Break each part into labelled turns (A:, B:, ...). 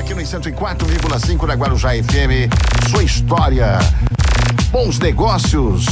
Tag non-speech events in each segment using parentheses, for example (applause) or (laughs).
A: aqui no 104,5 da Guarujá FM. Sua história. Bons negócios.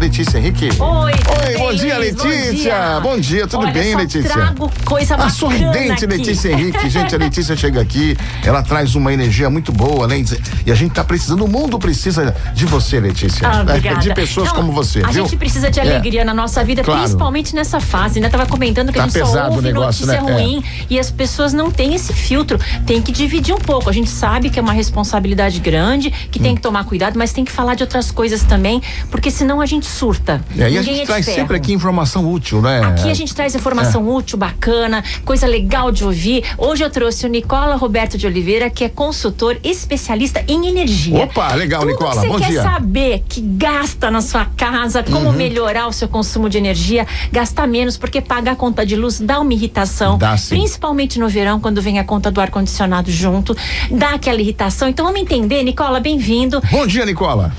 A: Letícia Henrique.
B: Oi,
A: Oi, bom dia, Letícia. Bom dia, tudo
B: Olha,
A: bem, Letícia?
B: trago coisa
A: A
B: bacana
A: sorridente
B: aqui.
A: Letícia Henrique. Gente, a Letícia chega aqui, ela traz uma energia muito boa, né? E a gente tá precisando, o mundo precisa de você, Letícia.
B: Ah, obrigada.
A: De pessoas
B: Não,
A: como você,
B: A
A: viu?
B: gente precisa de
A: É.
B: alegria na nossa vida,
A: Claro.
B: principalmente nessa fase, né? Tava comentando que
A: Tá
B: a gente só ouve
A: negócio,
B: notícia
A: né? É.
B: ruim e as pessoas não têm esse filtro. Tem que dividir um pouco. A gente sabe que é uma responsabilidade grande, que
A: Hum.
B: tem que tomar cuidado, mas tem que falar de outras coisas também, porque senão a gente surta.
A: É, e a gente
B: é
A: traz
B: ferro.
A: sempre aqui informação útil, né?
B: Aqui a gente traz informação útil, bacana, coisa legal de ouvir. Hoje eu trouxe o Nicola Roberto de Oliveira, que é consultor especialista em energia.
A: Opa, legal,
B: Tudo
A: Nicola,
B: que você quer
A: dia. Uhum.
B: saber que gasta na sua casa, como melhorar o seu consumo de energia, gastar menos, porque pagar a conta de luz dá uma irritação.
A: Dá, sim.
B: Principalmente no verão, quando vem a conta do ar-condicionado junto, dá aquela irritação. Então vamos entender, Nicola, bem-vindo.
A: Bom dia, Nicola.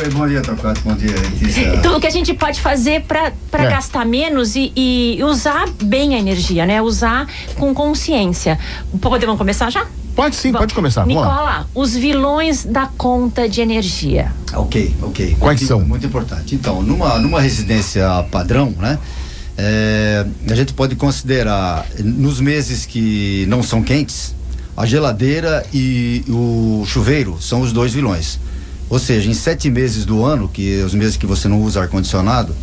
C: Oi, bom dia, Tocato. Bom dia, Letícia. (laughs)
B: Tudo que a gente pode fazer para
A: É.
B: gastar menos e, e usar bem a energia, né? Usar com consciência. Podemos começar já?
A: Pode sim, pode começar. Vamos lá.
B: Nicola, os vilões da conta de energia.
C: Ok, ok.
A: Quais
C: muito,
A: são?
C: Muito importante. Então, numa, numa residência padrão, né? é, a gente pode considerar nos meses que não são quentes, a geladeira e o chuveiro são os dois vilões. Ou seja, em sete meses do ano, que é os meses que você não usa ar-condicionado,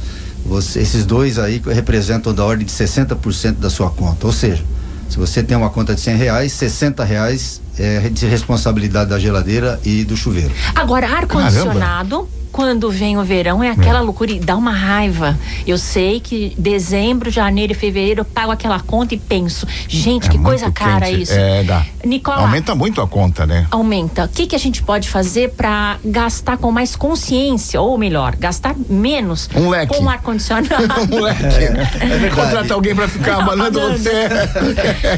C: você- esses dois aí representam da ordem de 60% da sua conta. Ou seja, se você tem uma conta de 100 reais, 60 reais é de responsabilidade da geladeira e do chuveiro.
B: Agora, ar-condicionado, quando vem o verão, é aquela loucura e dá uma raiva. Eu sei que dezembro, janeiro e fevereiro eu pago aquela conta e penso, gente,
A: É
B: que coisa cara
A: quente.
B: isso.
A: É, dá.
B: Nicola,
A: Aumenta muito a conta, né?
B: aumenta. O que, que a gente pode fazer para gastar com mais consciência, ou melhor, gastar menos
A: Um leque.
B: com ar-condicionado? (laughs)
A: Moleque.
C: verdade.
A: Contrata alguém pra ficar abanando você.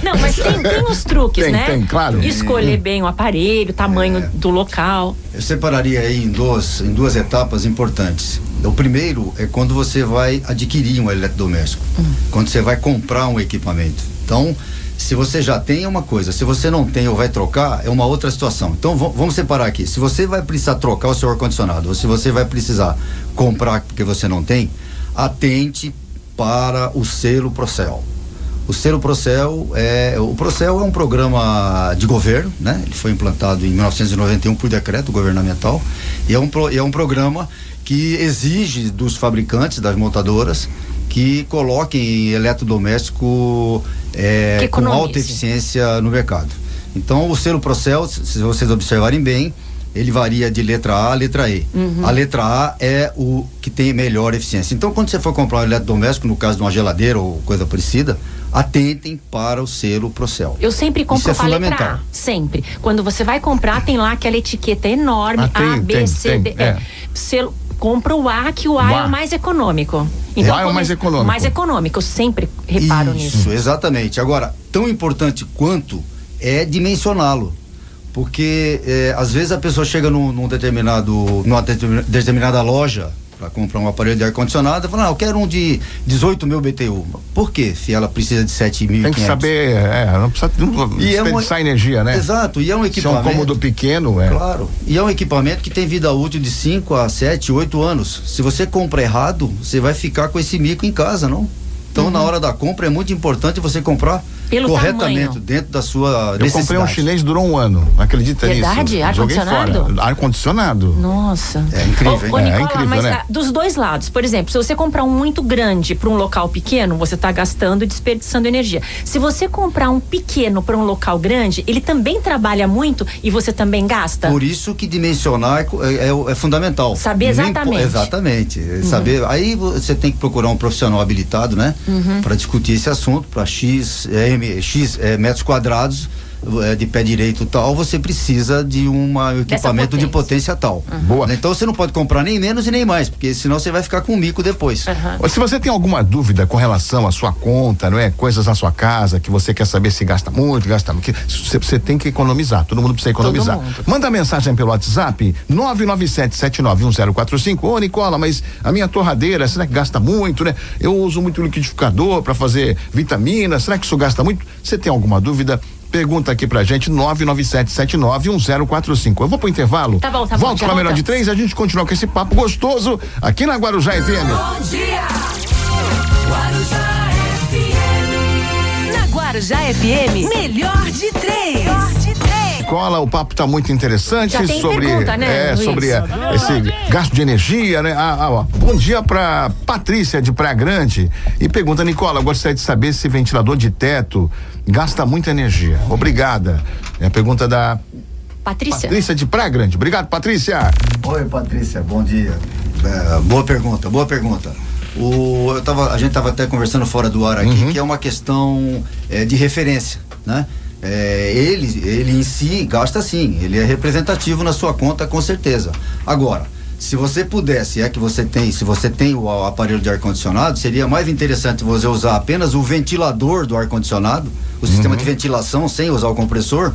B: Não, mas tem, tem os truques,
A: Tem,
B: né?
A: tem, claro.
B: Escolher bem o aparelho, o tamanho do local.
C: Eu separaria aí em duas, em duas etapas importantes. O primeiro é quando você vai adquirir um eletrodoméstico, quando você vai comprar um equipamento. Então, se você já tem uma coisa, se você não tem ou vai trocar, é uma outra situação. Então, va- vamos separar aqui. Se você vai precisar trocar o seu ar-condicionado, ou se você vai precisar comprar porque você não tem, atente para o selo Procel. O selo Procel é o Procel é um programa de governo, né? Ele foi implantado em 1991 por decreto governamental e é um pro- é um programa que exige dos fabricantes das montadoras que coloquem eletrodoméstico é, com alta eficiência no mercado. Então o selo Procel, se se vocês observarem bem, ele varia de letra A a letra E. A letra A é o que tem melhor eficiência. Então, quando você for comprar um eletrodoméstico, no caso de uma geladeira ou coisa parecida, atentem para o selo Procel.
B: Eu sempre compro
C: Isso é
B: letra
C: fundamental.
B: A. Sempre. Quando você vai comprar, tem lá aquela etiqueta enorme,
A: Ah, tem,
B: A, B,
A: tem,
B: C,
A: tem,
B: D.
A: é.
B: É. Selo, compra o A, que o A,
A: O
B: é
A: A.
B: o mais econômico.
A: O A é o mais econômico.
B: Mais econômico, eu sempre reparo
C: Isso,
B: nisso.
C: exatamente. Agora, tão importante quanto é dimensioná-lo. Porque eh, às vezes a pessoa chega num, num determinado, numa determin- determinada loja para comprar um aparelho de ar-condicionado e fala, não, eu quero um de 18 mil BTU. Por quê? Se ela precisa de 7.500.
A: Tem que saber, é, não precisa não
C: E é um-
A: desperdiçar energia, né?
C: Exato, e é um
A: Se é um
C: equipamento.
A: cômodo pequeno, é.
C: Claro. E é um equipamento que tem vida útil de 5 a 7, 8 anos. Se você compra errado, você vai ficar com esse mico em casa, não? Então, na hora da compra, é muito importante você comprar
B: Uhum. Pelo
C: corretamente,
B: tamanho.
C: dentro da sua
A: Eu comprei um chinês, durou um ano. Acredita
B: Verdade?
A: nisso?
B: Ar-condicionado?
A: Ar-condicionado.
B: Nossa.
C: É incrível,
B: Ô, ô,
C: hein?
A: É,
B: Nicola,
A: incrível,
B: mas
A: né?
B: ah, dos dois lados, por exemplo, se você comprar um muito grande para um local pequeno, você está gastando e desperdiçando energia. Se você comprar um pequeno para um local grande, ele também trabalha muito e você também gasta.
C: Por isso que dimensionar é é, é- é fundamental.
B: Saber
C: Nem
B: exatamente. Uhum.
C: exatamente. É Saber. Aí você tem que procurar um profissional habilitado, né?
B: Uhum.
C: Para discutir esse assunto, para X, é, M, X é, metros quadrados de pé direito tal, você precisa de um equipamento de potência tal.
A: Boa.
C: Então você não pode comprar nem menos e nem mais, porque senão você vai ficar com um mico depois.
B: Aham.
A: Se você tem alguma dúvida com relação à sua conta, não é? Coisas na sua casa que você quer saber se gasta muito, gasta muito, você, você tem que economizar. Todo mundo precisa economizar.
B: mundo.
A: Manda mensagem pelo WhatsApp 997791045. Ô, Nicola, mas a minha torradeira, será que gasta muito, né? Eu uso muito liquidificador para fazer vitamina, será que isso gasta muito? Você tem alguma dúvida? Pergunta aqui pra gente, 997791045. Eu vou pro intervalo.
B: Tá bom, tá bom.
A: Volto com a melhor de três, a gente continua com esse papo gostoso aqui na Guarujá FM.
D: Bom dia! Guarujá FM. Na Guarujá FM, melhor de três. Melhor de três.
A: Cola, o papo tá muito interessante
B: Já tem
A: sobre
B: pergunta, né,
A: é,
B: Luiz?
A: sobre é, esse gasto de energia, né? Ah, ah, ó. Bom dia pra Patrícia de Praia Grande e pergunta Nicola, eu gostaria de saber se ventilador de teto gasta muita energia. Obrigada. É a pergunta da
B: Patrícia?
A: Patrícia de Praia Grande. Obrigado, Patrícia.
C: Oi, Patrícia, bom dia. É, boa pergunta, boa pergunta. O, eu tava, a gente estava até conversando fora do ar aqui, que é uma questão é, de referência, né? É, ele, ele em si gasta sim, ele é representativo na sua conta com certeza. Agora, se você pudesse, é que você tem, se você tem o, o aparelho de ar condicionado, seria mais interessante você usar apenas o ventilador do ar condicionado, o sistema de ventilação sem usar o compressor,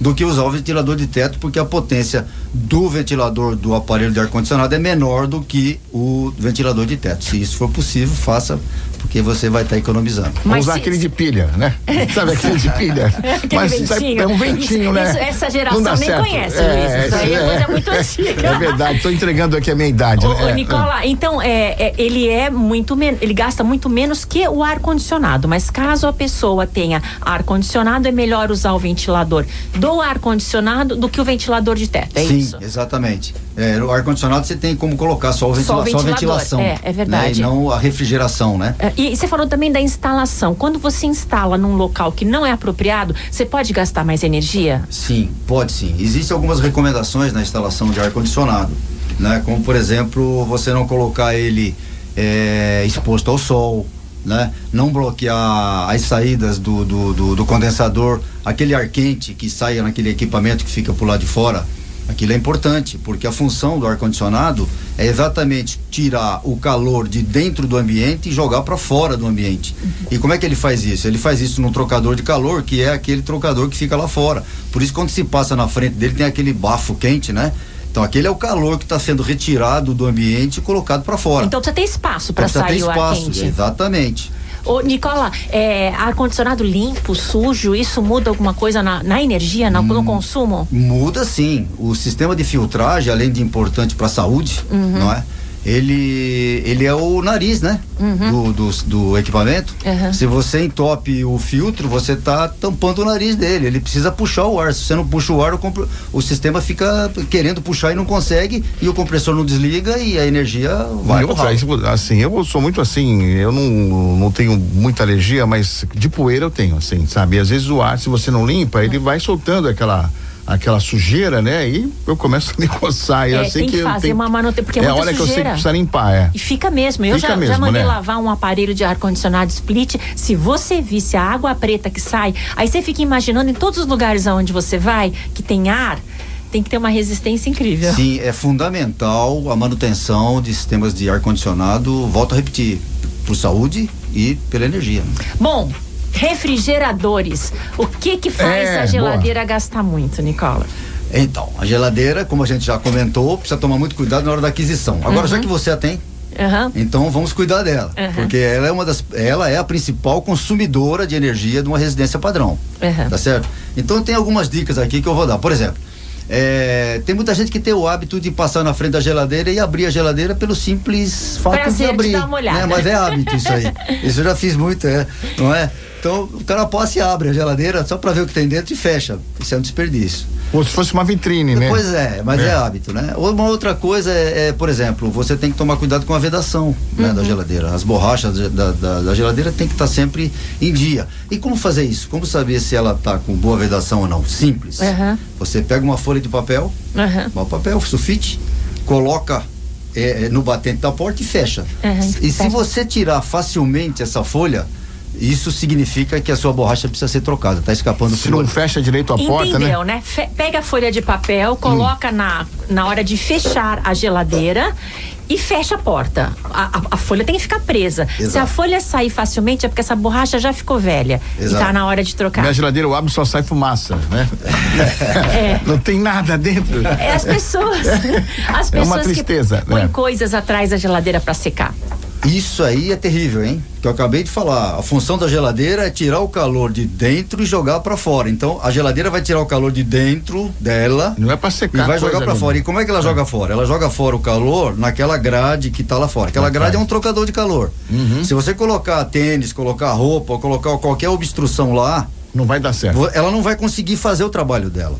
C: do que usar o ventilador de teto, porque a potência do ventilador do aparelho de ar condicionado é menor do que o ventilador de teto. Se isso for possível, faça, porque você vai estar economizando.
A: Vamos
B: Mas
A: usar
B: se-
A: aquele de pilha, né? (laughs) Sabe aquele de pilha?
B: Aquele
A: sai-
B: ventinho.
A: é um ventinho,
B: Isso-
A: né?
B: isso- essa geração nem
A: certo.
B: conhece, Luiz. Isso aí é coisa muito antiga.
A: É verdade, tô entregando aqui a minha idade.
B: Ô,
A: né?
B: ô,
A: É,
B: Nicola, então é, é, ele é muito menos, ele gasta muito menos que o ar condicionado, mas caso a pessoa tenha ar condicionado, é melhor usar o ventilador do ar condicionado do que o ventilador de teto, é
C: Sim,
B: isso?
C: exatamente. É, no ar-condicionado você tem como colocar só, o
B: Só o
C: ventila- só a ventilação.
B: é, é verdade.
C: Né? E não a refrigeração, né?
B: É, E você falou também da instalação. Quando você instala num local que não é apropriado, você pode gastar mais energia?
C: Sim, pode sim. Existem algumas recomendações na instalação de ar-condicionado, né? Como, por exemplo, você não colocar ele é, exposto ao sol, né? Não bloquear as saídas do, do, do, do condensador, aquele ar quente que saia naquele equipamento que fica por lá de fora. Aquilo é importante, porque a função do ar-condicionado é exatamente tirar o calor de dentro do ambiente e jogar para fora do ambiente. E como é que ele faz isso? Ele faz isso num trocador de calor, que é aquele trocador que fica lá fora. Por isso, quando se passa na frente dele, tem aquele bafo quente, né? Então, aquele é o calor que está sendo retirado do ambiente e colocado para fora.
B: Então precisa ter espaço para
C: Precisa ter
B: sair o ar
C: espaço,
B: quente.
C: Exatamente.
B: Ô, Nicola, é, ar-condicionado limpo, sujo, isso muda alguma coisa na, na energia, na-
C: Hum.
B: no consumo?
C: Muda sim. O sistema de filtragem, além de importante para a saúde,
B: Uhum.
C: não é? Ele, ele é o nariz, né? Do, do, do equipamento.
B: Uhum.
C: Se você entope o filtro, você está tampando o nariz dele. Ele precisa puxar o ar. Se você não puxa o ar, o, compre- o sistema fica querendo puxar e não consegue, e o compressor não desliga e a energia vai
A: eu, assim, eu sou muito assim, eu não, não tenho muita alergia, mas de poeira eu tenho, assim, sabe? E às vezes o ar, se você não limpa, ele vai soltando aquela aquela sujeira, né? E eu começo a (laughs) me coçar. Eu
B: É,
A: sei
B: tem que
A: eu
B: fazer
A: tenho-
B: uma manutenção, porque é
A: é hora que eu sei que precisa limpar, é.
B: E fica mesmo. Eu
A: Fica
B: já,
A: mesmo,
B: já mandei
A: né?
B: lavar um aparelho de ar-condicionado split. Se você visse a água preta que sai, aí você fica imaginando em todos os lugares aonde você vai, que tem ar, tem que ter uma resistência incrível.
C: Sim, é fundamental a manutenção de sistemas de ar-condicionado, volto a repetir, por saúde e pela energia.
B: Bom, refrigeradores. O que que faz
A: É,
B: a geladeira gastar muito, Nicola?
C: Então, a geladeira, como a gente já comentou, precisa tomar muito cuidado na hora da aquisição. Agora, já que você a tem,
B: Aham.
C: então vamos cuidar dela,
B: Uhum.
C: porque ela é uma das, ela é a principal consumidora de energia de uma residência padrão,
B: Uhum.
C: tá certo? Então tem algumas dicas aqui que eu vou dar. Por exemplo, é, tem muita gente que tem o hábito de passar na frente da geladeira e abrir a geladeira pelo simples fato
B: Prazer
C: de
B: de
C: abrir.
B: dar uma olhada.
C: né? Mas é hábito isso aí. (laughs) Isso eu já fiz muito, é, não é? Então o cara passa e abre a geladeira só para ver o que tem dentro e fecha. Isso é um desperdício.
A: Ou se fosse uma vitrine, né?
C: Pois é, mas é.
A: É.
C: hábito, né? Uma outra coisa é, é, por exemplo, você tem que tomar cuidado com a vedação né,
B: Uhum.
C: da geladeira. As borrachas da, da, da geladeira tem que estar sempre em dia. E como fazer isso? Como saber se ela está com boa vedação ou não? Simples.
B: Aham.
C: Você pega uma folha de papel,
B: Aham.
C: um papel sulfite, coloca é, é, no batente da porta e fecha.
B: Aham,
C: E se você tirar facilmente essa folha, isso significa que a sua borracha precisa ser trocada. Está escapando
A: Se não fecha direito a porta,
B: Entendeu,
A: né?
B: né? Fe- Pega a folha de papel, coloca na, na hora de fechar a geladeira e fecha a porta. A, a- a folha tem que ficar presa. Se a
C: Exato.
B: folha sair facilmente é porque essa borracha já ficou velha e
C: Exato.
B: tá na hora de trocar.
A: Minha geladeira eu abro só sai fumaça, né?
B: É. (laughs)
A: Não tem nada dentro.
B: É as pessoas, as (laughs)
A: É uma
B: pessoas
A: tristeza,
B: que põem
A: né?
B: coisas atrás da geladeira para secar.
C: Isso aí é terrível, hein? Que eu acabei de falar. A função da geladeira é tirar o calor de dentro e jogar para fora. Então, a geladeira vai tirar o calor de dentro dela.
A: Não é para secar.
C: E vai jogar para fora. E como é que ela é. joga fora? Ela joga fora o calor naquela grade que tá lá fora. Aquela grade é um trocador de calor. Uhum. Se você colocar tênis, colocar roupa, colocar qualquer obstrução lá,
A: não vai dar certo.
C: Ela não vai conseguir fazer o trabalho dela.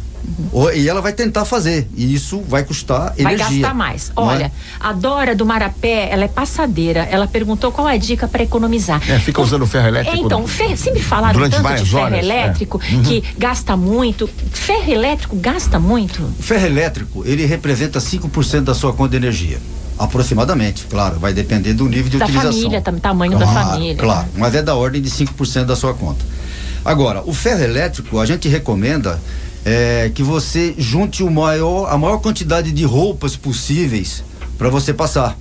C: Uhum. E ela vai tentar fazer. E isso vai custar energia.
B: Vai gastar mais. É? Olha, é? a Dora do Marapé, ela é passadeira. Ela perguntou qual é a dica para economizar.
A: É, fica usando ferro elétrico.
B: É, então, ferro, sempre falaram
A: durante
B: tanto de ferro
A: horas,
B: é. elétrico é. uhum. que gasta muito. Ferro elétrico gasta muito?
C: O ferro elétrico, ele representa 5% da sua conta de energia. Aproximadamente, claro, vai depender do nível de
B: da
C: utilização.
B: Família, tamanho claro, da família.
C: Claro, mas é da ordem de 5% da sua conta. Agora, o ferro elétrico, a gente recomenda é, que você junte o maior, a maior quantidade de roupas possíveis para você passar.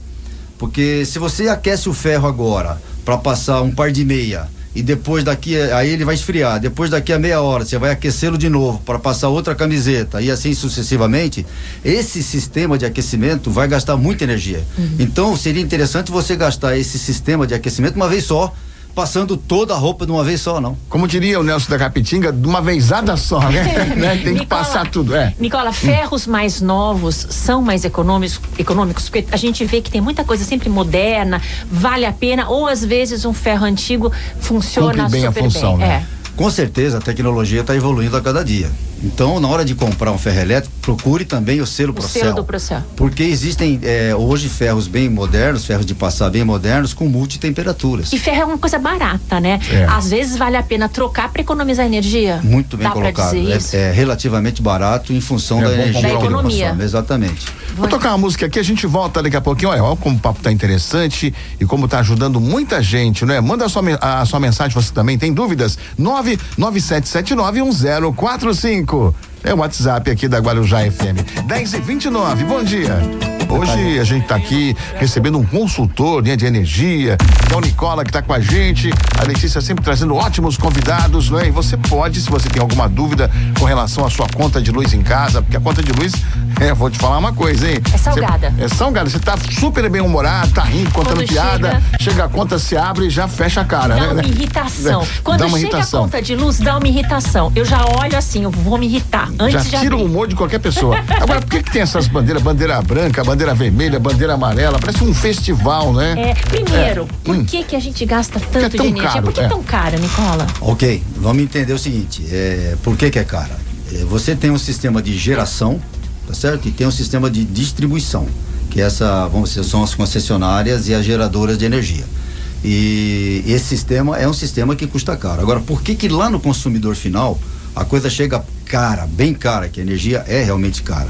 C: Porque se você aquece o ferro agora para passar um par de meia e depois daqui aí ele vai esfriar, depois daqui a meia hora você vai aquecê-lo de novo para passar outra camiseta e assim sucessivamente, esse sistema de aquecimento vai gastar muita energia. Uhum. Então seria interessante você gastar esse sistema de aquecimento uma vez só passando toda a roupa de uma vez só, não.
A: Como diria o Nelson da Capitinga, de uma vezada só, né? (laughs) né? Tem Nicola, que passar tudo, é.
B: Nicola, ferros hum. mais novos são mais econômicos, econômicos, porque a gente vê que tem muita coisa sempre moderna, vale a pena, ou às vezes um ferro antigo funciona
A: Cumpre bem
B: super
A: a função,
B: bem.
A: Né?
B: É.
C: Com certeza a tecnologia está evoluindo a cada dia. Então, na hora de comprar um ferro elétrico, procure também o selo
B: o
C: Procel.
B: Selo do Procel.
C: Porque existem é, hoje ferros bem modernos, ferros de passar bem modernos, com multitemperaturas.
B: E ferro é uma coisa barata, né? É. Às vezes vale a pena trocar para economizar energia.
C: Muito bem Dá colocado. É, é, relativamente barato em função é da energia
B: da economia.
C: Exatamente.
A: Vou tocar uma música aqui, a gente volta daqui a pouquinho. Olha, olha como o papo tá interessante e como tá ajudando muita gente, né? Manda a sua, a sua mensagem, você também tem dúvidas? 997791045 cinco. É o WhatsApp aqui da Guarujá FM. 10 e 29 bom dia. Hoje a gente está aqui recebendo um consultor né, de energia, que é o Nicola que está com a gente. A Letícia sempre trazendo ótimos convidados, não é? E você pode, se você tem alguma dúvida com relação à sua conta de luz em casa, porque a conta de luz, (laughs) é, vou te falar uma coisa, hein?
B: É salgada.
A: Cê, é salgada. Você tá super bem humorado, tá rindo, contando Quando piada. Chega, chega, a conta, se abre e já fecha a cara,
B: dá
A: né? (laughs)
B: Dá uma irritação. É, Quando uma chega irritação. a conta de luz, dá uma irritação. Eu já olho assim, eu vou me irritar. Antes
A: já tira o humor de qualquer pessoa. Agora, por que, que tem essas bandeiras? Bandeira branca, bandeira vermelha, bandeira amarela, parece um festival, né?
B: É, primeiro, é. por hum. que que a gente gasta tanto é de energia? Caro, por que é tão cara, Nicola?
C: Ok, vamos entender o seguinte, é, por que que é cara? É, você tem um sistema de geração, tá certo? E tem um sistema de distribuição, que essa, vamos dizer, são as concessionárias e as geradoras de energia. E esse sistema é um sistema que custa caro. Agora, por que que lá no consumidor final a coisa chega cara, bem cara, que a energia é realmente cara?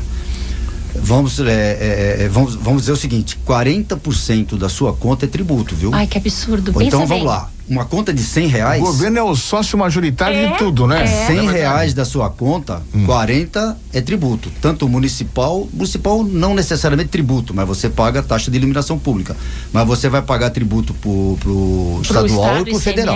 C: Vamos, é, é, é, vamos, vamos dizer o seguinte: 40% da sua conta é tributo, viu?
B: Ai, que absurdo.
C: então vamos
B: bem.
C: lá. Uma conta de 100 reais.
A: O governo é o sócio majoritário é, de tudo, né?
C: É. 100 reais da sua conta, hum. 40 é tributo. Tanto municipal, municipal não necessariamente tributo, mas você paga a taxa de iluminação pública. Mas você vai pagar tributo pro, pro, pro estadual estado, e pro federal.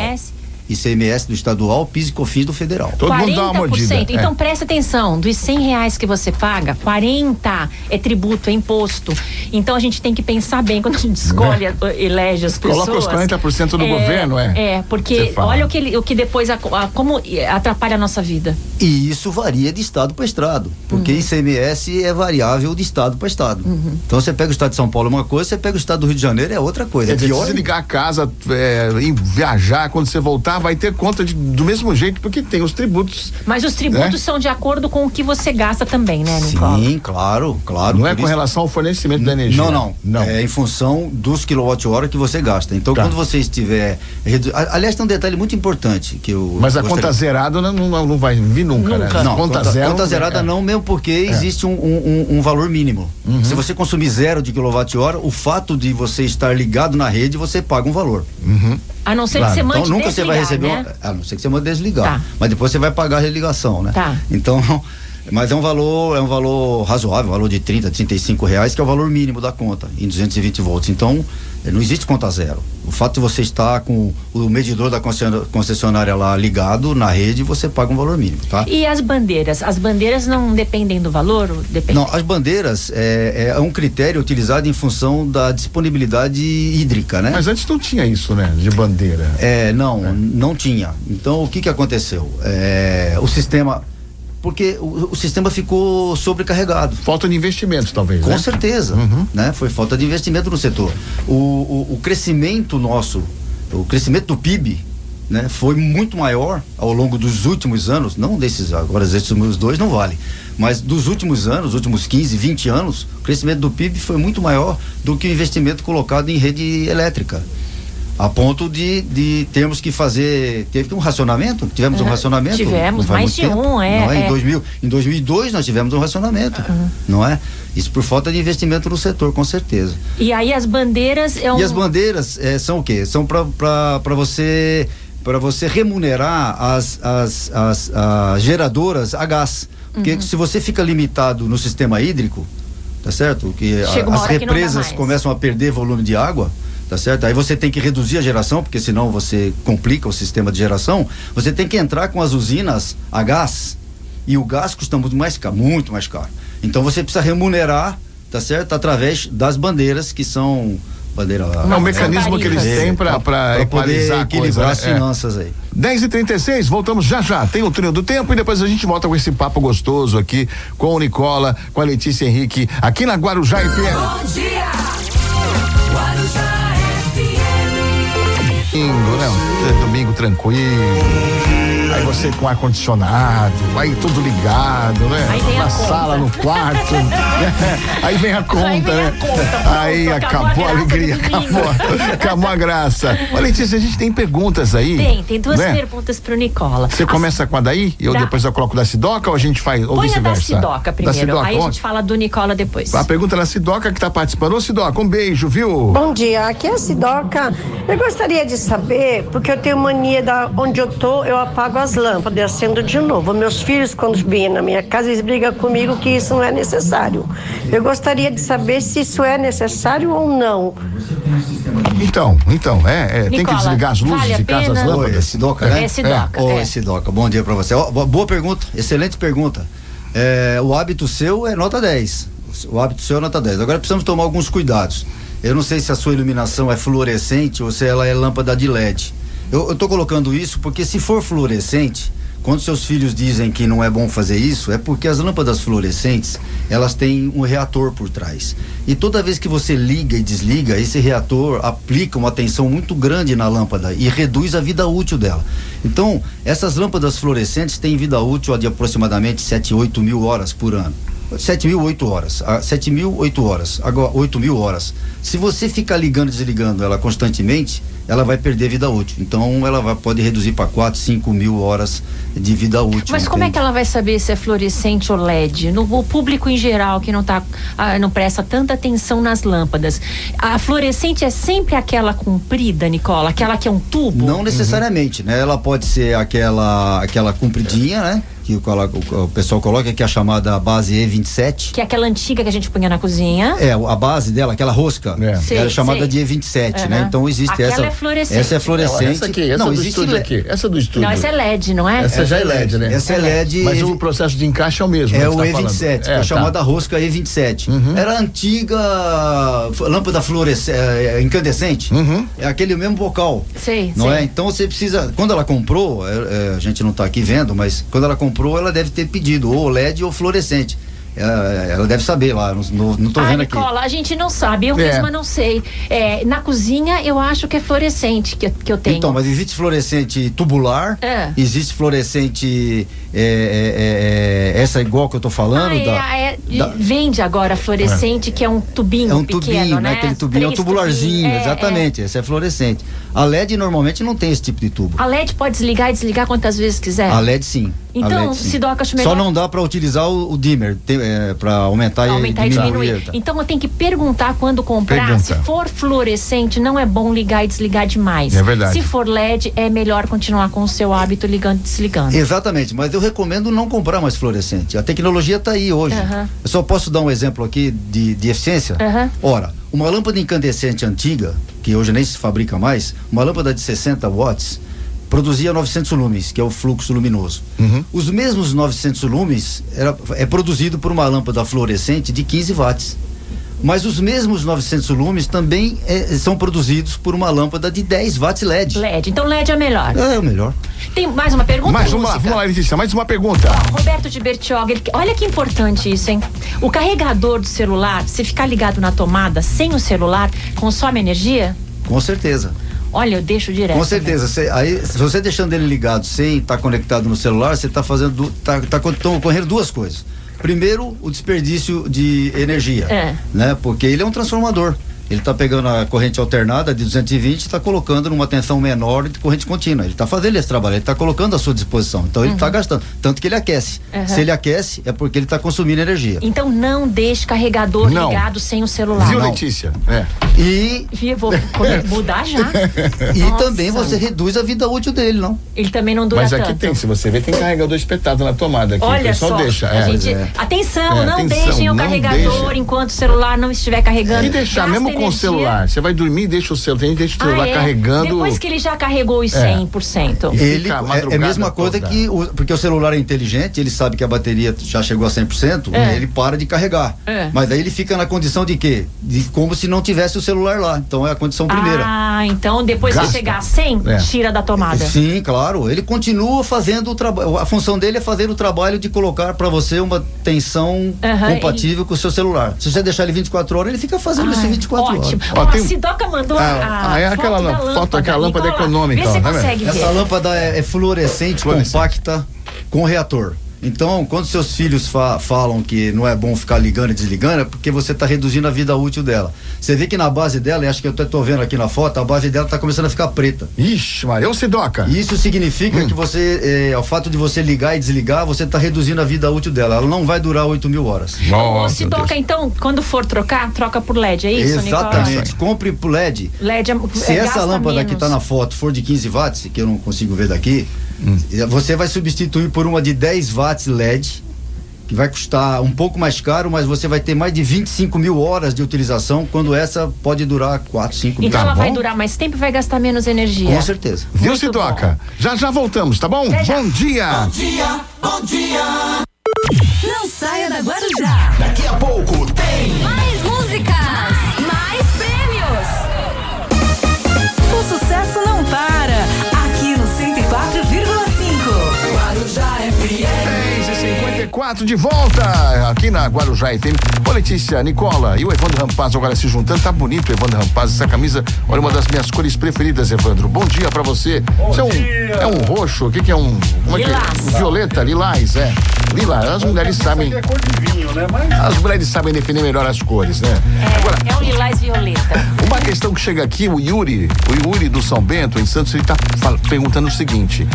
C: ICMS. Do estadual, PIS e COFINS do federal.
A: Todo 40%, mundo dá uma mordida.
B: Então é. presta atenção, dos 100 reais que você paga, 40 é tributo, é imposto. Então a gente tem que pensar bem quando a gente escolhe, é. elege as pessoas.
A: Coloca os 40% do é, governo, é.
B: É, porque olha o que, o que depois, a, a, como atrapalha a nossa vida.
C: E isso varia de estado para estado, porque uhum. ICMS é variável de estado para estado. Uhum. Então você pega o estado de São Paulo é uma coisa, você pega o estado do Rio de Janeiro é outra coisa.
A: É pior. Se ligar a casa, é, viajar, quando você voltar, vai ter conta de, do mesmo jeito, porque tem os tributos.
B: Mas os tributos né? são de acordo com o que você gasta também, né,
C: Nicola? Sim, claro, claro.
A: Não é com isso... relação ao fornecimento da energia.
C: Não, não, não. É em função dos quilowatt-hora que você gasta. Então, tá. quando você estiver. Aliás, tem um detalhe muito importante que eu.
A: Mas a conta zerada não, não, não vai vir nunca, nunca. né?
C: Não, conta, conta, zero, conta zerada é. não, mesmo porque é. existe um, um, um, valor mínimo. Uhum. Se você consumir zero de quilowatt-hora, o fato de você estar ligado na rede, você paga um valor.
B: Uhum. A não ser claro. que você mande
C: Então nunca
B: desligar,
C: você vai receber.
B: Né?
C: Uma, a não ser que você mande desligar. Tá. Mas depois você vai pagar a religação, né?
B: Tá.
C: Então. Mas é um valor, é um valor razoável, um valor de 30, 35 reais, que é o valor mínimo da conta, em 220 volts. Então, eh, não existe conta zero. O fato de você estar com o medidor da concessionária lá ligado na rede, você paga um valor mínimo, tá?
B: E as bandeiras? As bandeiras não dependem do valor? Dependem?
C: Não, as bandeiras é, é um critério utilizado em função da disponibilidade hídrica, né?
A: Mas antes não tinha isso, né? De bandeira.
C: É, não, é. não tinha. Então, o que que aconteceu? É, o sistema porque o, o, sistema ficou sobrecarregado.
A: Falta de investimento, talvez.
C: Com
A: né?
C: certeza, uhum. né? Foi falta de investimento no setor. O, o, o, crescimento nosso, o crescimento do PIB, né? Foi muito maior ao longo dos últimos anos, não desses agora esses últimos dois não vale, mas dos últimos anos, últimos 15, 20 anos, o crescimento do PIB foi muito maior do que o investimento colocado em rede elétrica a ponto de, de termos que fazer teve um racionamento tivemos uhum. um racionamento
B: tivemos mais de tempo, um é,
C: não é?
B: é.
C: Em, 2000, em 2002 nós tivemos um racionamento uhum. não é isso por falta de investimento no setor com certeza
B: e aí as bandeiras é um...
C: e as bandeiras é, são o quê são para você para você remunerar as, as, as, as, geradoras a gás porque uhum. se você fica limitado no sistema hídrico tá certo que a, as represas começam a perder volume de água tá certo? Aí você tem que reduzir a geração, porque senão você complica o sistema de geração. Você tem que entrar com as usinas a gás e o gás custa muito mais caro, muito mais caro. Então você precisa remunerar, tá certo? Através das bandeiras que são bandeira
A: Não, o mecanismo que eles têm para
C: poder equilibrar coisa, as é. finanças é. aí.
A: 10 e 36 voltamos já já. Tem o trio do tempo e depois a gente volta com esse papo gostoso aqui com o Nicola, com a Letícia Henrique, aqui na Guarujá FM. Bom dia! Domingo, né? Domingo tranquilo. Aí você com ar-condicionado, aí tudo ligado, né?
B: Aí vem
A: Na
B: a
A: sala, no quarto. (laughs) aí vem a conta, aí vem
B: né?
A: A conta, pronto,
B: aí
A: acabou, a, a alegria, acabou, acabou a graça. Ô, Letícia, a gente tem perguntas aí.
B: Tem, tem duas né? perguntas pro Nicola.
A: Você As... começa com a daí? E eu da... depois eu coloco da Sidoca ou a gente faz, ou vice-versa?
B: da Sidoca primeiro, da Sidoca, aí a gente fala do Nicola depois.
A: A pergunta da Sidoca que tá participando. Ô, Sidoca, um beijo, viu?
E: Bom dia, aqui é a Sidoca. Eu gostaria de saber, porque eu tenho mania da onde eu tô, eu apago as lâmpadas acontecendo de novo. Meus filhos, quando vêm na minha casa, eles brigam comigo que isso não é necessário. Eu gostaria de saber se isso é necessário ou não.
A: Então, então, é, é tem que desligar as luzes vale e casa as lâmpadas.
C: Oi, Sidoca, né?
B: É Sidoca.
C: Oi, é. Sidoca, bom dia para você. boa pergunta, excelente pergunta. É, o hábito seu é nota 10. O hábito seu é nota 10. Agora precisamos tomar alguns cuidados. Eu não sei se a sua iluminação é fluorescente ou se ela é lâmpada de LED. Eu estou colocando isso porque se for fluorescente, quando seus filhos dizem que não é bom fazer isso, é porque as lâmpadas fluorescentes, elas têm um reator por trás. E toda vez que você liga e desliga, esse reator aplica uma tensão muito grande na lâmpada e reduz a vida útil dela. Então, essas lâmpadas fluorescentes têm vida útil de aproximadamente 7, 8 mil horas por ano. 7 mil, 8 horas. 7 mil, 8 horas. Agora, 8 mil horas. Se você ficar ligando e desligando ela constantemente, ela vai perder vida útil. Então ela vai, pode reduzir para 4, 5 mil horas de vida útil.
B: Mas entende? como é que ela vai saber se é fluorescente ou LED? No o público em geral que não tá, ah, não presta tanta atenção nas lâmpadas. A fluorescente é sempre aquela comprida, Nicola? Aquela que é um tubo?
C: Não necessariamente, uhum. né? Ela pode ser aquela, aquela compridinha, né? Que o, o, o, pessoal coloca, que é a chamada base E27.
B: Que é aquela antiga que a gente punha na cozinha.
C: É, a base dela, aquela rosca, é, sei, é chamada sei. de E27, uhum. né? Então existe
B: aquela
C: essa.
B: é fluorescente.
C: Essa é fluorescente.
A: Essa aqui, essa não, do existe estúdio le... aqui. Essa do estúdio.
B: Não, essa é LED, não é?
A: Essa, essa já é LED, né?
C: Essa é LED.
A: Mas o processo de encaixe é o mesmo.
C: É né, o tá E27, é, é a tá. chamada rosca E27. Uhum. Era a antiga lâmpada fluorescente, é, incandescente. Uhum. É aquele mesmo bocal.
B: Sei,
C: não é? Então você precisa. Quando ela comprou, é, a gente não está aqui vendo, mas quando ela comprou, ela deve ter pedido ou LED ou fluorescente. Ela, deve saber lá, não, não tô vendo
B: Nicola,
C: aqui.
B: a gente não sabe, eu é. mesma não sei. É, na cozinha eu acho que é fluorescente que, que eu tenho.
C: Então, mas existe fluorescente tubular, é. existe fluorescente é, é, é, essa igual que eu tô falando.
B: Ah, da, da... Vende agora fluorescente, que é um tubinho
C: É um
B: pequeno,
C: tubinho, né?
B: né?
C: Aquele tubinho, é um tubularzinho, exatamente. Esse é fluorescente. A LED normalmente não tem esse tipo de tubo.
B: A LED pode desligar e desligar quantas vezes quiser?
C: A LED sim.
B: Então,
C: LED, sim.
B: Sidoca, acho melhor
C: Só não dá para utilizar o, o dimmer para aumentar,
B: aumentar
C: e
B: e
C: diminuir.
B: diminuir.
C: tá?
B: Então eu tenho que perguntar quando comprar.
A: Pergunta.
B: Se for fluorescente, não é bom ligar e desligar demais.
A: É verdade.
B: Se for LED, é melhor continuar com o seu hábito ligando e desligando.
C: Exatamente, mas eu recomendo não comprar mais fluorescente. A tecnologia está aí hoje. Eu só posso dar um exemplo aqui de, de eficiência. Ora, uma lâmpada incandescente antiga, que hoje nem se fabrica mais, uma lâmpada de 60 watts, produzia 900 lumes, que é o fluxo luminoso.
A: Uhum.
C: Os mesmos 900 lumes era, é produzido por uma lâmpada fluorescente de 15 watts. Mas os mesmos 900 lumes também é, são produzidos por uma lâmpada de 10 watts LED.
B: LED. Então LED é melhor.
C: É o melhor.
B: Tem mais uma pergunta?
A: Mais uma, vamos lá, Letícia, mais uma pergunta.
B: Roberto de Bertioga, ele- olha que importante isso, hein? O carregador do celular, se ficar ligado na tomada sem o celular, consome energia?
C: Com certeza.
B: Olha, eu deixo direto.
C: Com certeza. Cê- aí, se você deixando ele ligado sem estar conectado no celular, você está fazendo. Tá, tá, tão ocorrendo duas coisas. Primeiro, o desperdício de energia.
B: É.
C: Né? Porque ele é um transformador. Ele está pegando a corrente alternada de 220 e está colocando numa tensão menor de corrente contínua. Ele está fazendo esse trabalho, ele está colocando à sua disposição. Então ele está gastando. Tanto que ele aquece.
B: Uhum.
C: Se ele aquece, é porque ele está consumindo energia.
B: Então não deixe carregador
A: Não.
B: ligado sem o celular.
A: Viu,
C: não.
A: Letícia? É.
C: E,
B: Vou (laughs) mudar já.
C: e
B: Nossa.
C: também você reduz a vida útil dele, não?
B: Ele também não dura
A: Mas
B: tanto.
A: aqui tem, se você ver, tem carregador espetado na tomada aqui. o
B: Olha
A: pessoal
B: só,
A: deixa.
B: a
A: é.
B: gente-
C: é.
B: atenção,
A: É,
B: não
A: atenção,
B: deixem o
A: não
B: carregador
A: deixa.
B: enquanto o celular não estiver carregando.
A: E deixar,
B: Gasta
A: mesmo com o celular. Você vai dormir e deixa o celular, tem gente deixa o celular
B: Ah, é?
A: carregando.
B: Depois que ele já carregou os
A: É.
B: 100%.
A: E
C: Ele é, é a mesma coisa
A: toda.
C: que o, porque o celular é inteligente, ele sabe que a bateria já chegou a 100%,
B: É.
C: ele para de carregar.
B: É.
C: Mas aí ele fica na condição de quê? De como se não tivesse o celular lá. Então é a condição primeira.
B: Ah, então depois
A: Gasta.
B: que chegar a 100,
A: É.
B: tira da tomada.
C: Sim, claro. Ele continua fazendo o trabalho. A função dele é fazer o trabalho de colocar para você uma tensão compatível com o seu celular. Se você deixar ele 24 horas, ele fica fazendo isso
B: Ai,
C: 24
B: ótimo.
A: Ó,
B: Ó,
A: tem-
B: a Sidoca mandou a,
A: Ah,
B: a
A: é aquela
B: foto da
A: lâmpada,
B: lâmpada.
A: aquela lâmpada
B: Nicola,
A: econômica, ó,
B: ver.
C: Essa lâmpada é, é fluorescente,
A: Fluorescente.
C: compacta, com reator. Então, quando seus filhos fa- falam que não é bom ficar ligando e desligando, é porque você está reduzindo a vida útil dela. Você vê que na base dela, e acho que eu até estou vendo aqui na foto, a base dela está começando a ficar preta.
A: Ixi, Maria, Sidoca.
C: Isso significa que você, é, ao fato de você ligar e desligar, você está reduzindo a vida útil dela. Ela não vai durar 8 mil horas.
A: Nossa,
B: Sidoca, então, quando for trocar, troca por LED, é isso,
C: Exatamente. Compre pro LED.
B: LED é,
C: Se
B: é,
C: essa lâmpada que
B: menos.
C: está na foto for de 15 watts, que eu não consigo ver daqui,
A: Hum.
C: você vai substituir por uma de 10 watts LED, que vai custar um pouco mais caro, mas você vai ter mais de 25 mil horas de utilização, quando essa pode durar 4, 5 mil.
B: Então
A: Tá
B: ela vai
A: bom.
B: durar mais tempo e vai gastar menos energia.
C: Com certeza.
A: Viu,
B: Muito
A: Sidoca? Já já voltamos, tá bom?
B: Até já.
A: Bom dia.
D: Não saia da Guarujá.
F: Daqui a pouco
A: 54 de volta aqui na Guarujá FM. Ô Letícia, Nicola e o Evandro Rampaz agora se juntando. Tá bonito, Evandro Rampaz. Essa camisa, olha, uma das minhas cores preferidas, Evandro. Bom dia pra você. Isso é um, é um roxo, o que que é um... Como é que é?
B: Lilás.
A: Violeta, lilás, é. Lilás, as mulheres sabem...
G: é cor de vinho, né? Mas
A: As mulheres sabem definir melhor as cores, né? Agora,
B: É, é um lilás violeta.
A: uma questão que chega aqui, o Yuri, o Yuri do São Bento, em Santos, ele tá perguntando o seguinte: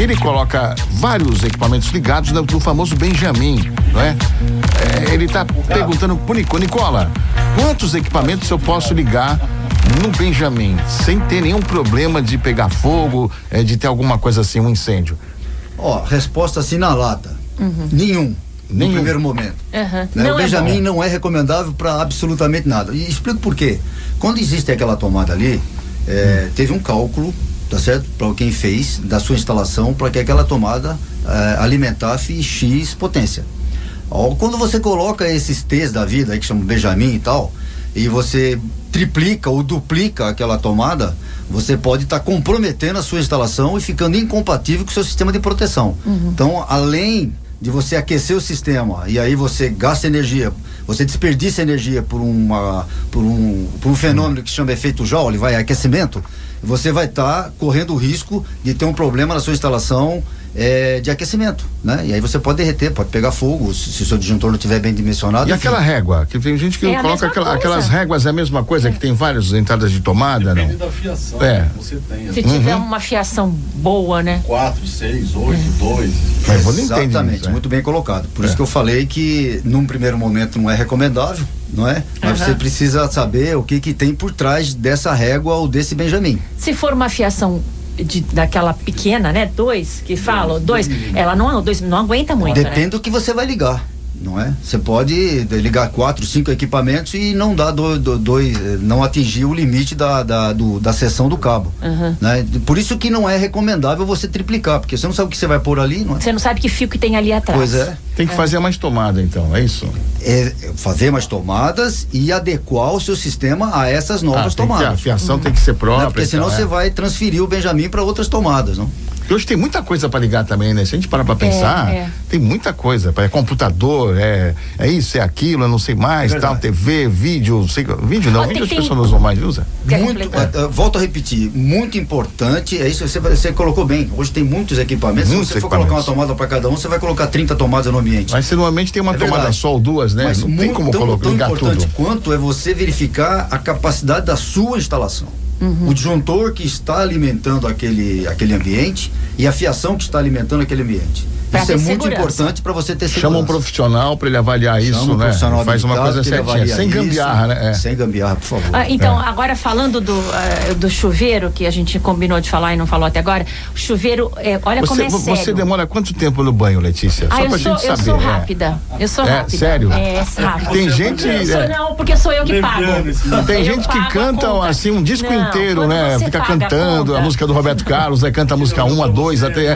A: ele coloca vários equipamentos ligados no, no famoso Benjamin, não é? É, ele tá perguntando pro Nico, Nicola, quantos equipamentos eu posso ligar no Benjamin sem ter nenhum problema de pegar fogo, é, de ter alguma coisa assim, um incêndio?
C: Ó, resposta assim na lata. Nenhum.
A: Nenhum.
C: No primeiro momento.
B: Aham.
C: Né?
B: Não
C: o
B: é
C: Benjamin
B: bom.
C: não é recomendável para absolutamente nada. E explico por quê. Quando existe aquela tomada ali, é, teve um cálculo, tá certo? Para quem fez da sua instalação para que aquela tomada é, alimentasse X potência. Ó, quando você coloca esses T's da vida, aí que chamam Benjamin e tal, e você triplica ou duplica aquela tomada, você pode estar comprometendo a sua instalação e ficando incompatível com o seu sistema de proteção. Então, além de você aquecer o sistema e aí você gasta energia, você desperdiça energia por uma por um, por um fenômeno que se chama efeito Joule, vai aquecimento, você vai estar correndo o risco de ter um problema na sua instalação é, de aquecimento, né? E aí você pode derreter, pode pegar fogo, se, se o seu disjuntor não estiver bem dimensionado.
A: E
C: enfim.
A: aquela régua? Que tem gente que
B: É
A: coloca aquela- aquelas réguas, é a mesma coisa, que tem várias entradas de tomada,
F: Depende
A: não?
F: da fiação
A: É.
F: que você tem.
B: Se
F: assim,
B: tiver uma fiação boa, né?
F: Quatro, seis, oito, dois.
A: Mas você
C: Exatamente,
A: isso, é.
C: muito bem colocado. Por
A: É.
C: isso que eu falei que num primeiro momento não é recomendável, não é? Mas
B: Aham.
C: você precisa saber o que que tem por trás dessa régua ou desse Benjamin.
B: Se for uma fiação de, daquela pequena, né? Dois, que falam, dois, ela não, dois, não aguenta muito,
C: Depende
B: né?
C: do que você vai ligar, não é? Você pode ligar quatro, cinco equipamentos e não dar do- do- dois, não atingir o limite da, da, do- da seção do cabo.
B: Uhum.
C: Né? Por isso que não é recomendável você triplicar, porque você não sabe o que você vai pôr ali, não é?
B: Você não sabe que fio que tem ali atrás.
C: Pois é.
A: Tem que fazer mais tomada, então, é isso?
C: É fazer mais tomadas e adequar o seu sistema a essas novas
A: Ah, que- a
C: tomadas.
A: fiação tem que ser
C: Né?
A: própria.
C: Porque
A: e
C: senão
A: tal,
C: você
A: é.
C: vai transferir o Benjamin para outras tomadas, não?
A: Porque hoje tem muita coisa para ligar também, né? Se a gente parar para pensar,
B: é.
A: tem muita coisa. É computador, é, é isso, é aquilo, eu não sei mais,
C: É
A: tal. TV, vídeo, sei, vídeo não,
B: Ó,
A: vídeo
B: tem-
A: as
B: tem-
A: pessoas não usam mais, usa?
C: Muito, eh, eh, volto a repetir, muito importante, é isso você, você colocou bem. Hoje tem muitos equipamentos.
A: Muitos
C: Se você for colocar uma tomada para cada um, você vai colocar 30 tomadas no ambiente.
A: Mas você normalmente tem uma
C: É
A: tomada só ou duas, né?
C: Mas
A: não tem
C: muito,
A: como
C: tão,
A: colocar,
C: tão
A: ligar
C: importante
A: tudo.
C: quanto é você verificar a capacidade da sua instalação. O disjuntor que está alimentando aquele, aquele ambiente e a fiação que está alimentando aquele ambiente.
B: Pra
C: isso é muito
B: segurança.
C: importante para você ter segurança.
A: Chama um profissional para ele avaliar isso,
C: Chama um
A: né?
C: profissional
A: Faz uma coisa certinha, sem
C: isso.
A: gambiarra, né? É.
C: Sem gambiarra, por favor.
B: Ah, então, agora falando do, ah, do chuveiro, que a gente combinou de falar e não falou até agora, o chuveiro, é, olha como
A: Você,
B: é
A: vo-
B: sério.
A: você demora quanto tempo no banho, Letícia?
B: Ah,
A: Só
B: eu
A: pra
B: sou,
A: gente
B: eu
A: saber.
B: sou
A: é.
B: rápida. Eu sou
A: É,
B: rápida.
A: sério?
B: É, rápida.
A: Tem gente.
B: Eu sou-
A: é,
B: não, porque sou eu que pago.
A: Tem gente que canta assim um disco
B: Não,
A: inteiro, né? Fica cantando a, música do Roberto Carlos, aí canta a música 1, a 2,
F: Você,
A: até.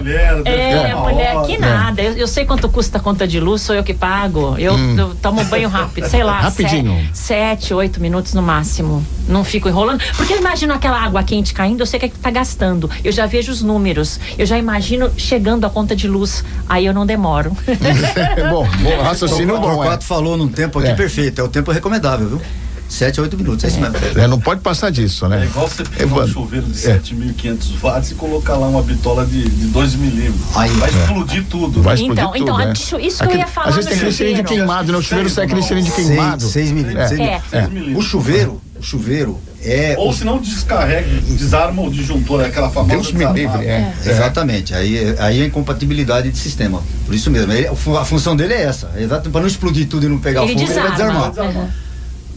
B: É,
F: uma
B: mulher, que nada. Eu, eu sei quanto custa a conta de luz, sou eu que pago. Eu, eu tomo banho rápido, sei lá.
A: Hum. Rapidinho.
B: Sete, sete, oito minutos no máximo. Não fico enrolando. Porque eu imagino aquela água quente caindo, eu sei que é que tá gastando. Eu já vejo os números. Eu já imagino chegando a conta de luz. Aí eu não demoro. (laughs)
A: bom, bom, raciocínio
C: o
A: bom, é.
C: Falou num tempo aqui
A: É.
C: perfeito, é o tempo recomendável, viu? 7 a 8 minutos, é isso mesmo.
A: É, Não pode passar disso, né?
F: É igual você pegar um chuveiro de
A: é.
F: 7.500 watts e colocar lá uma bitola de, de 2 milímetros.
C: Aí,
F: vai
C: é.
F: explodir tudo.
A: Vai explodir
B: Então,
A: tudo,
B: então,
A: né?
B: isso- isso que eu ia falar
A: Às vezes tem aquele cheirinho de queimado, né? O chuveiro sai aquele cheirinho de queimado.
C: 6 milímetros.
A: É.
C: seis
B: É.
C: milímetros. O chuveiro, o chuveiro é.
F: Ou se não descarrega, desarma o disjuntor, aquela famosa
A: Deus me livre,
F: desarmada.
A: é.
C: Exatamente, aí, aí é incompatibilidade de sistema. Por isso mesmo, ele- a função dele é essa, é exato para não explodir tudo e não pegar
B: Ele
C: fogo, ele vai
B: desarma.
C: desarmar.
B: Uhum.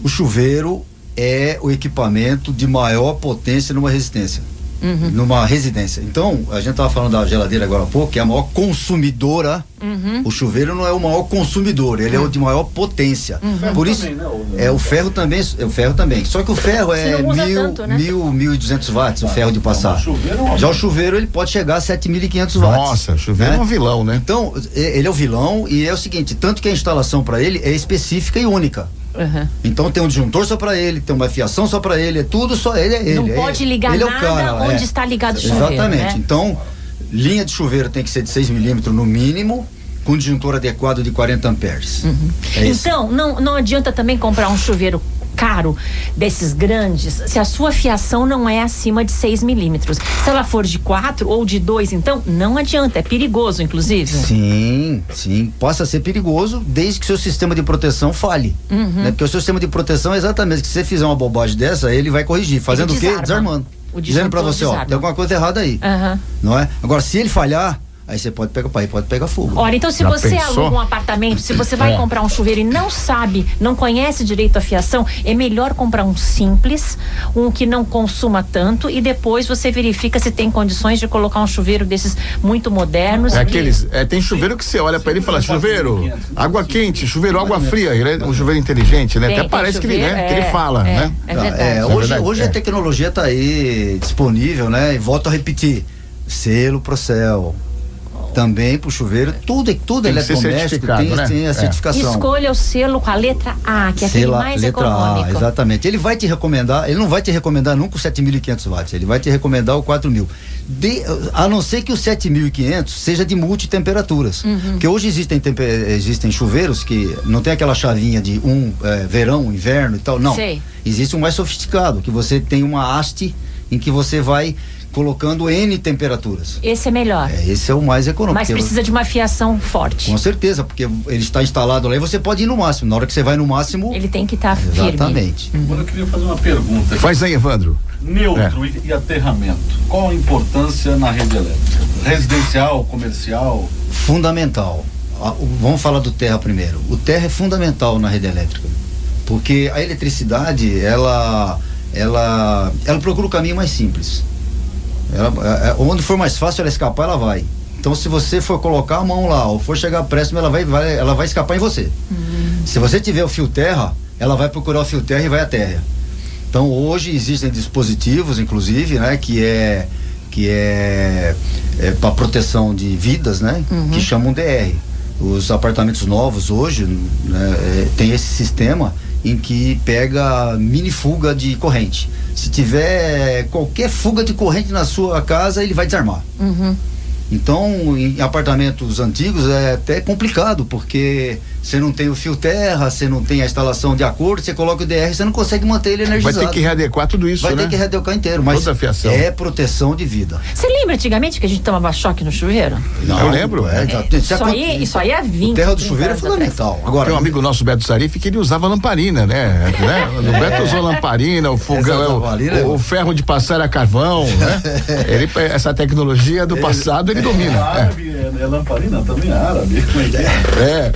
C: O chuveiro é o equipamento de maior potência numa resistência.
B: Uhum.
C: Numa residência. Então, a gente estava falando da geladeira agora há pouco, que é a maior consumidora.
B: Uhum.
C: O chuveiro não é o maior consumidor, ele é o de maior potência.
B: Uhum.
C: Por isso,
F: também, né, o-
C: é o ferro também, é o ferro também. Só que o ferro é mil,
B: tanto, né?
C: mil, mil e duzentos watts, o ferro de passar.
F: o chuveiro é
C: Já o chuveiro ele pode chegar a 7.500 watts.
A: Nossa, chuveiro é
C: né?
A: um vilão, né?
C: Então, é- ele é o vilão e é o seguinte, tanto que a instalação para ele é específica e única.
B: Uhum.
C: Então tem um disjuntor só para ele, tem uma fiação só para ele, é tudo só ele, é ele.
B: Não
C: é
B: pode
C: ele.
B: ligar
C: ele é o
B: nada
C: cara,
B: onde
C: é.
B: está ligado o chuveiro,
C: Exatamente.
B: né?
C: Então, linha de chuveiro tem que ser de 6 milímetros no mínimo, com disjuntor adequado de 40 amperes. É isso.
B: Então, não, não adianta também comprar um chuveiro caro desses grandes se a sua fiação não é acima de 6 milímetros. Se ela for de 4 ou de 2, então, não adianta. É perigoso, inclusive.
C: Sim, sim. Possa ser perigoso desde que seu sistema de proteção falhe.
B: Uhum.
C: Né? Porque o seu sistema de proteção é exatamente que se você fizer uma bobagem dessa, ele vai corrigir. Fazendo o quê?
B: desarma.
C: Desarmando.
B: O
C: Dizendo pra
B: disjuntor
C: você, ó,
B: desarma.
C: tem alguma coisa errada aí.
B: Aham.
C: Não é? Agora, se ele falhar, aí você pode pegar, aí pode pegar fogo.
B: Olha, então se
A: Já
B: você
A: pensou?
B: aluga um apartamento, se você vai
A: É.
B: comprar um chuveiro e não sabe, não conhece direito a fiação, é melhor comprar um simples, um que não consuma tanto e depois você verifica se tem condições de colocar um chuveiro desses muito modernos.
A: É aqueles. É, tem chuveiro que você olha pra ele e fala: chuveiro, água quente, chuveiro, água fria. Ele é um chuveiro inteligente, né?
B: Tem-
A: Até
B: tem
A: parece que ele,
B: chuveiro,
A: né, que ele
B: é,
A: fala,
B: é,
A: né?
B: É
C: Ah,
B: verdade.
C: é,
A: É
C: hoje hoje
A: é.
C: a tecnologia está aí disponível, né? E volto a repetir: selo Procel. Também pro chuveiro, tudo, é- tudo
A: Tem
C: eletrodoméstico tem,
A: né?
C: tem a
A: É.
C: certificação.
B: Escolha o selo com a letra A, que é aquele mais
C: letra
B: econômico.
C: A, exatamente. Ele vai te recomendar, ele não vai te recomendar nunca o 7.500 watts, ele vai te recomendar o 4.000. De, a não ser que o 7.500 seja de multitemperaturas.
B: Uhum.
C: Porque hoje existem, existem chuveiros que não tem aquela chavinha de um é, verão, inverno e tal. Não.
B: Sei.
C: Existe um mais sofisticado, que você tem uma haste em que você vai colocando N temperaturas.
B: Esse é melhor.
C: É, esse é o mais econômico.
B: Mas precisa de uma fiação forte.
C: Com certeza, porque ele está instalado lá e você pode ir no máximo. Na hora que você vai no máximo.
B: Ele tem que estar firme.
C: Exatamente.
F: Agora eu queria fazer uma pergunta.
A: Faz aí, Evandro.
F: Neutro e, e aterramento. Qual a importância na rede elétrica? Residencial, comercial?
C: Fundamental. Vamos falar do terra primeiro. O terra é fundamental na rede elétrica. Porque a eletricidade, ela, ela, ela procura o caminho mais simples. Ela- é- é- onde for mais fácil ela escapar, ela vai. Então, se você for colocar a mão lá ou for chegar próximo, ela vai, vai- ela vai escapar em você. Se você tiver o fio terra, ela vai procurar o fio terra e vai à terra. Então, hoje existem dispositivos, inclusive, né, que é que é, para proteção de vidas, né, que chamam DR. Os apartamentos novos hoje né, é, tem esse sistema em que pega mini fuga de corrente. Se tiver qualquer fuga de corrente na sua casa, ele vai desarmar.
B: Uhum.
C: Então, em apartamentos antigos é até complicado, porque você não tem o fio terra, você não tem a instalação de acordo, você coloca o DR, você não consegue manter ele
A: Vai
C: energizado.
A: ter que readequar tudo isso,
C: Vai
A: né?
C: ter que readequar inteiro, mas
A: Toda a fiação.
C: é proteção de vida.
B: Você lembra antigamente que a gente tomava choque no chuveiro?
A: Eu lembro.
C: É, já-
B: Isso aí, isso aí é 20.
C: O terra do
B: 30
C: chuveiro é fundamental. Agora,
A: Tem um amigo nosso, Beto Sarif, que ele usava lamparina, né? né? (laughs) O Beto usou lamparina, o fogão,
C: Essa
A: o-
C: é-
A: o, o ferro de passar a carvão, né? (laughs) Ele, essa tecnologia do passado ele
F: É
A: domina.
F: árabe, é, é lamparina também é árabe. É é?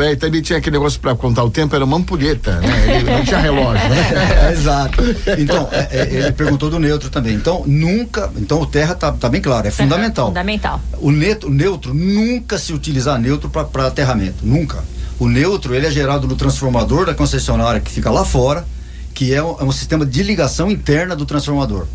A: É, é, então ele tinha aquele negócio pra contar o tempo, era uma ampulheta, né? Ele não tinha (laughs) relógio, né?
C: É, exato. Então, é, é, ele (laughs) perguntou do neutro também. Então, nunca. Então, o terra tá, tá bem claro, é fundamental.
B: Fundamental.
C: O neutro, neutro nunca se utilizar neutro para aterramento, nunca. O neutro ele é gerado no transformador da concessionária que fica lá fora, que é um, é um sistema de ligação interna do transformador,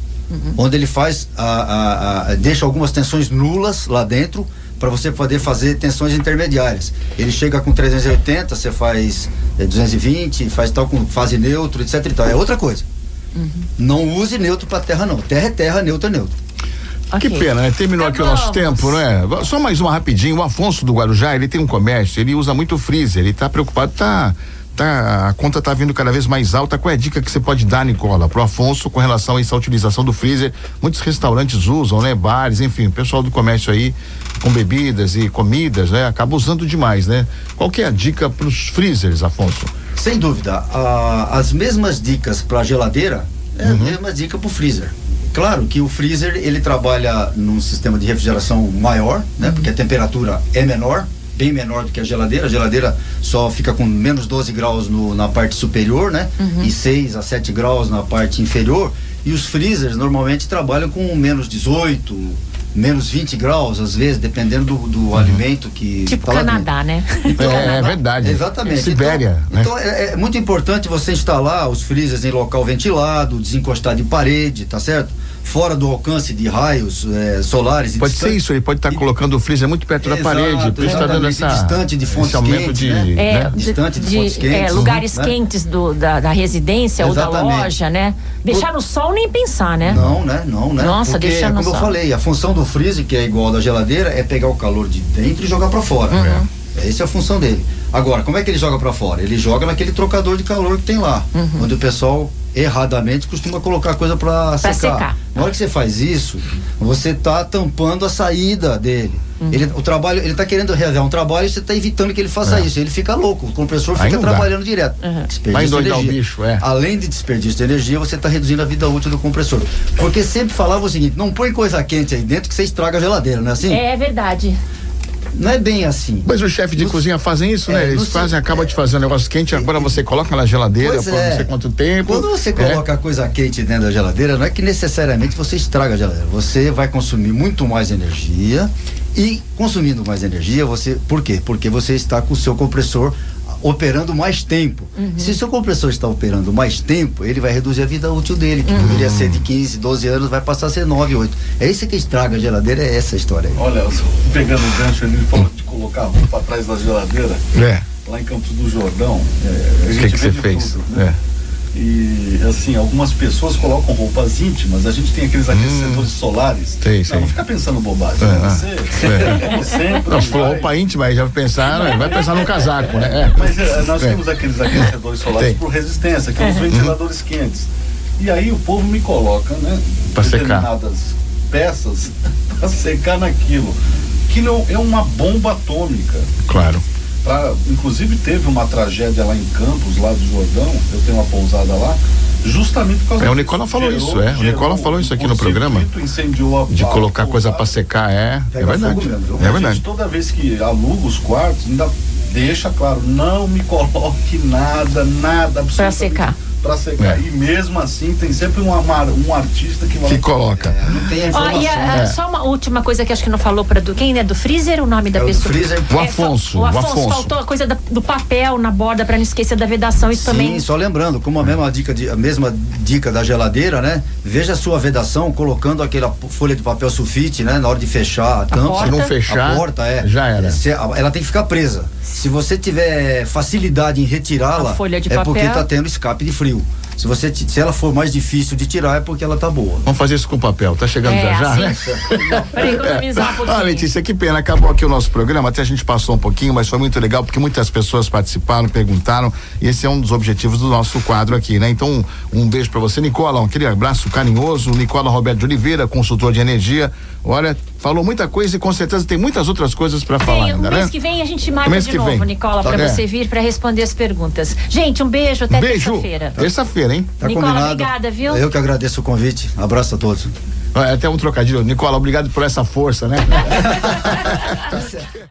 C: onde ele faz a, a- a- deixa algumas tensões nulas lá dentro para você poder fazer tensões intermediárias. Ele chega com 380, você faz é, 220, faz tal com fase neutro, etc. E tal. É outra coisa. Não use neutro para terra não. Terra é terra, neutro é neutro.
A: Que
B: Ok.
A: pena, né? Terminou aqui o nosso tempo, né? Só mais uma rapidinho. O Afonso do Guarujá, ele tem um comércio, ele usa muito freezer, ele tá preocupado, tá. Tá, a conta tá vindo cada vez mais alta. Qual é a dica que você pode dar, Nicola, pro Afonso com relação a essa utilização do freezer? Muitos restaurantes usam, né? Bares, enfim, o pessoal do comércio aí com bebidas e comidas, né? Acaba usando demais, né? Qual que é a dica pros freezers, Afonso?
C: Sem dúvida, a- as mesmas dicas para geladeira é
A: Uhum.
C: a mesma dica para o freezer. Claro que o freezer ele trabalha num sistema de refrigeração maior, né? Porque a temperatura é menor, bem menor do que a geladeira. A geladeira só fica com menos 12 graus no- na parte superior, né? E 6 a 7 graus na parte inferior. E os freezers normalmente trabalham com menos 18, menos 20 graus, às vezes, dependendo do, do alimento que
B: Tipo
C: tá.
B: Canadá, né?
C: Então, (laughs)
A: é, é verdade.
C: Exatamente.
A: Sibéria,
C: Então,
A: né?
C: então é, é muito importante você instalar os freezers em local ventilado, desencostar de parede, tá certo? Fora do alcance de raios eh, solares. e
A: Pode
C: distan-
A: ser isso, ele pode estar
C: e-
A: colocando o freezer muito perto da
C: Exato,
A: parede, por isso está dando
C: exatamente,
A: essa
C: distante de fontes quentes,
A: de,
C: né?
B: É,
A: né?
B: de-
C: Distante de
B: de,
C: fontes quentes,
B: é, lugares
C: uhum, né?
B: quentes do, da, da residência ou da
C: Exatamente.
B: loja, né? Deixar no sol nem pensar, né?
C: Não, né? Não, né?
B: Nossa,
C: Porque,
B: deixa no
C: como eu
B: sol.
C: falei, a função do freezer, que é igual da geladeira, é pegar o calor de dentro e jogar para fora.
B: Uhum.
C: É, Essa é a função dele. Agora, como é que ele joga para fora? Ele joga naquele trocador de calor que tem lá,
B: Uhum.
C: onde o pessoal erradamente costuma colocar coisa para secar.
B: secar.
C: Na hora que você faz isso, você tá tampando a saída dele.
B: Uhum.
C: Ele, o trabalho, ele tá querendo realizar um trabalho e você tá evitando que ele faça
A: É.
C: isso. Ele fica louco, o compressor
A: Aí
C: fica
A: dá.
C: trabalhando direto.
B: Uhum.
C: Desperdício
A: Vai
C: de
A: endoidar o
C: energia.
A: bicho, é.
C: Além de desperdício de energia, você está reduzindo a vida útil do compressor. Porque sempre falava o seguinte: não põe coisa quente aí dentro que você estraga a geladeira, não é assim?
B: É verdade.
C: Não é bem assim.
A: Mas os chefes de
C: No-
A: cozinha fazem isso,
C: é,
A: né? Eles fazem, acabam de fazer um negócio quente, agora você coloca na geladeira por
C: é.
A: não sei quanto tempo.
C: Quando você
A: É.
C: coloca coisa quente dentro da geladeira, não é que necessariamente você estraga a geladeira. Você vai consumir muito mais energia e consumindo mais energia, você. Por quê? Porque você está com o seu compressor operando mais tempo. Se o seu compressor está operando mais tempo, ele vai reduzir a vida útil dele, que deveria ser de 15, 12 anos, vai passar a ser 9, 8. É isso que estraga a geladeira, é essa a história aí.
F: Olha, pegando o gancho, ele falou de colocar a roupa atrás da geladeira.
A: É.
F: Lá em Campos do Jordão, é, a
A: O que que você fez?
F: tudo, né?
A: É.
F: E assim, algumas pessoas colocam roupas íntimas, a gente tem aqueles aquecedores solares.
A: Hum. Sei, sei.
F: Não, não fica pensando bobagem.
A: É,
F: né?
A: é.
F: Você,
A: É.
F: como sempre,
A: Não, se for roupa íntima, aí já pensar, né? vai pensar num casaco, né? É.
F: Mas é, nós
A: É.
F: temos aqueles aquecedores solares
A: Tem.
F: por resistência, que são os ventiladores quentes. E aí o povo me coloca, né?
A: Pra secar.
F: determinadas peças (laughs) para secar naquilo. Aquilo é uma bomba atômica.
A: Claro.
F: Pra, inclusive teve uma tragédia lá em Campos, lá do Jordão, eu tenho uma pousada lá, justamente por causa
A: É, o. Nicola falou
F: Gerou-
A: isso, é. O Nicola falou isso aqui
F: um
A: no programa.
F: a-
A: De
F: a
A: colocar coisa
F: pousada.
A: pra secar, é. É verdade.
C: mesmo?
A: É verdade.
F: gente, toda vez que aluga os quartos, ainda deixa claro, não me coloque nada, nada absolutamente
B: secar.
F: Pra secar.
A: É.
F: E mesmo assim, tem sempre um, amar- um artista que vai.
A: Que coloca.
C: É, não tem informação.
B: e a-
A: É.
B: só uma última coisa que acho que não falou para do quem é do freezer o nome da
C: É o
B: pessoa.
C: freezer.
A: O
B: É,
A: Afonso,
B: fa- o
A: o
B: Afonso,
A: Afonso.
B: faltou a coisa da- do papel na borda para não esquecer da vedação. Isso
C: Sim,
B: também.
C: só lembrando, como a mesma dica, de, a mesma dica da geladeira, né? Veja a sua vedação colocando aquela folha de papel sulfite, né? Na hora de fechar a tampa.
A: Se não fechar,
C: a porta é.
A: já era.
C: Se- a- ela tem que ficar presa. Se você tiver facilidade em retirá-la, é porque
B: papel.
C: está tendo escape de frio. Se você se ela for mais difícil de tirar, é porque ela tá boa.
A: Vamos fazer isso com papel. Tá chegando
B: É,
A: já já,
B: assim,
A: né?
B: Para economizar um (laughs) pouquinho.
A: Ah, Letícia, que pena, acabou aqui o nosso programa. Até a gente passou um pouquinho, mas foi muito legal porque muitas pessoas participaram, perguntaram. E esse é um dos objetivos do nosso quadro aqui, né? Então, um, um beijo pra você, Nicola. Um aquele abraço carinhoso. Nicola Roberto de Oliveira, consultor de energia. Olha, falou muita coisa e com certeza tem muitas outras coisas pra falar
B: um
A: ainda,
B: mês
A: né?
B: que vem a gente marca
A: mês
B: de
A: que
B: novo,
A: vem.
B: Nicola,
A: Tá
B: para você vir para responder as perguntas. Gente, um beijo até
A: Beijo.
B: terça-feira.
A: Terça-feira, hein?
C: Tá
B: Nicola,
C: combinado.
B: obrigada, viu?
C: Eu que agradeço o convite. Abraço a todos.
A: É até um trocadilho. Nicola, obrigado por essa força, né? (laughs) (laughs)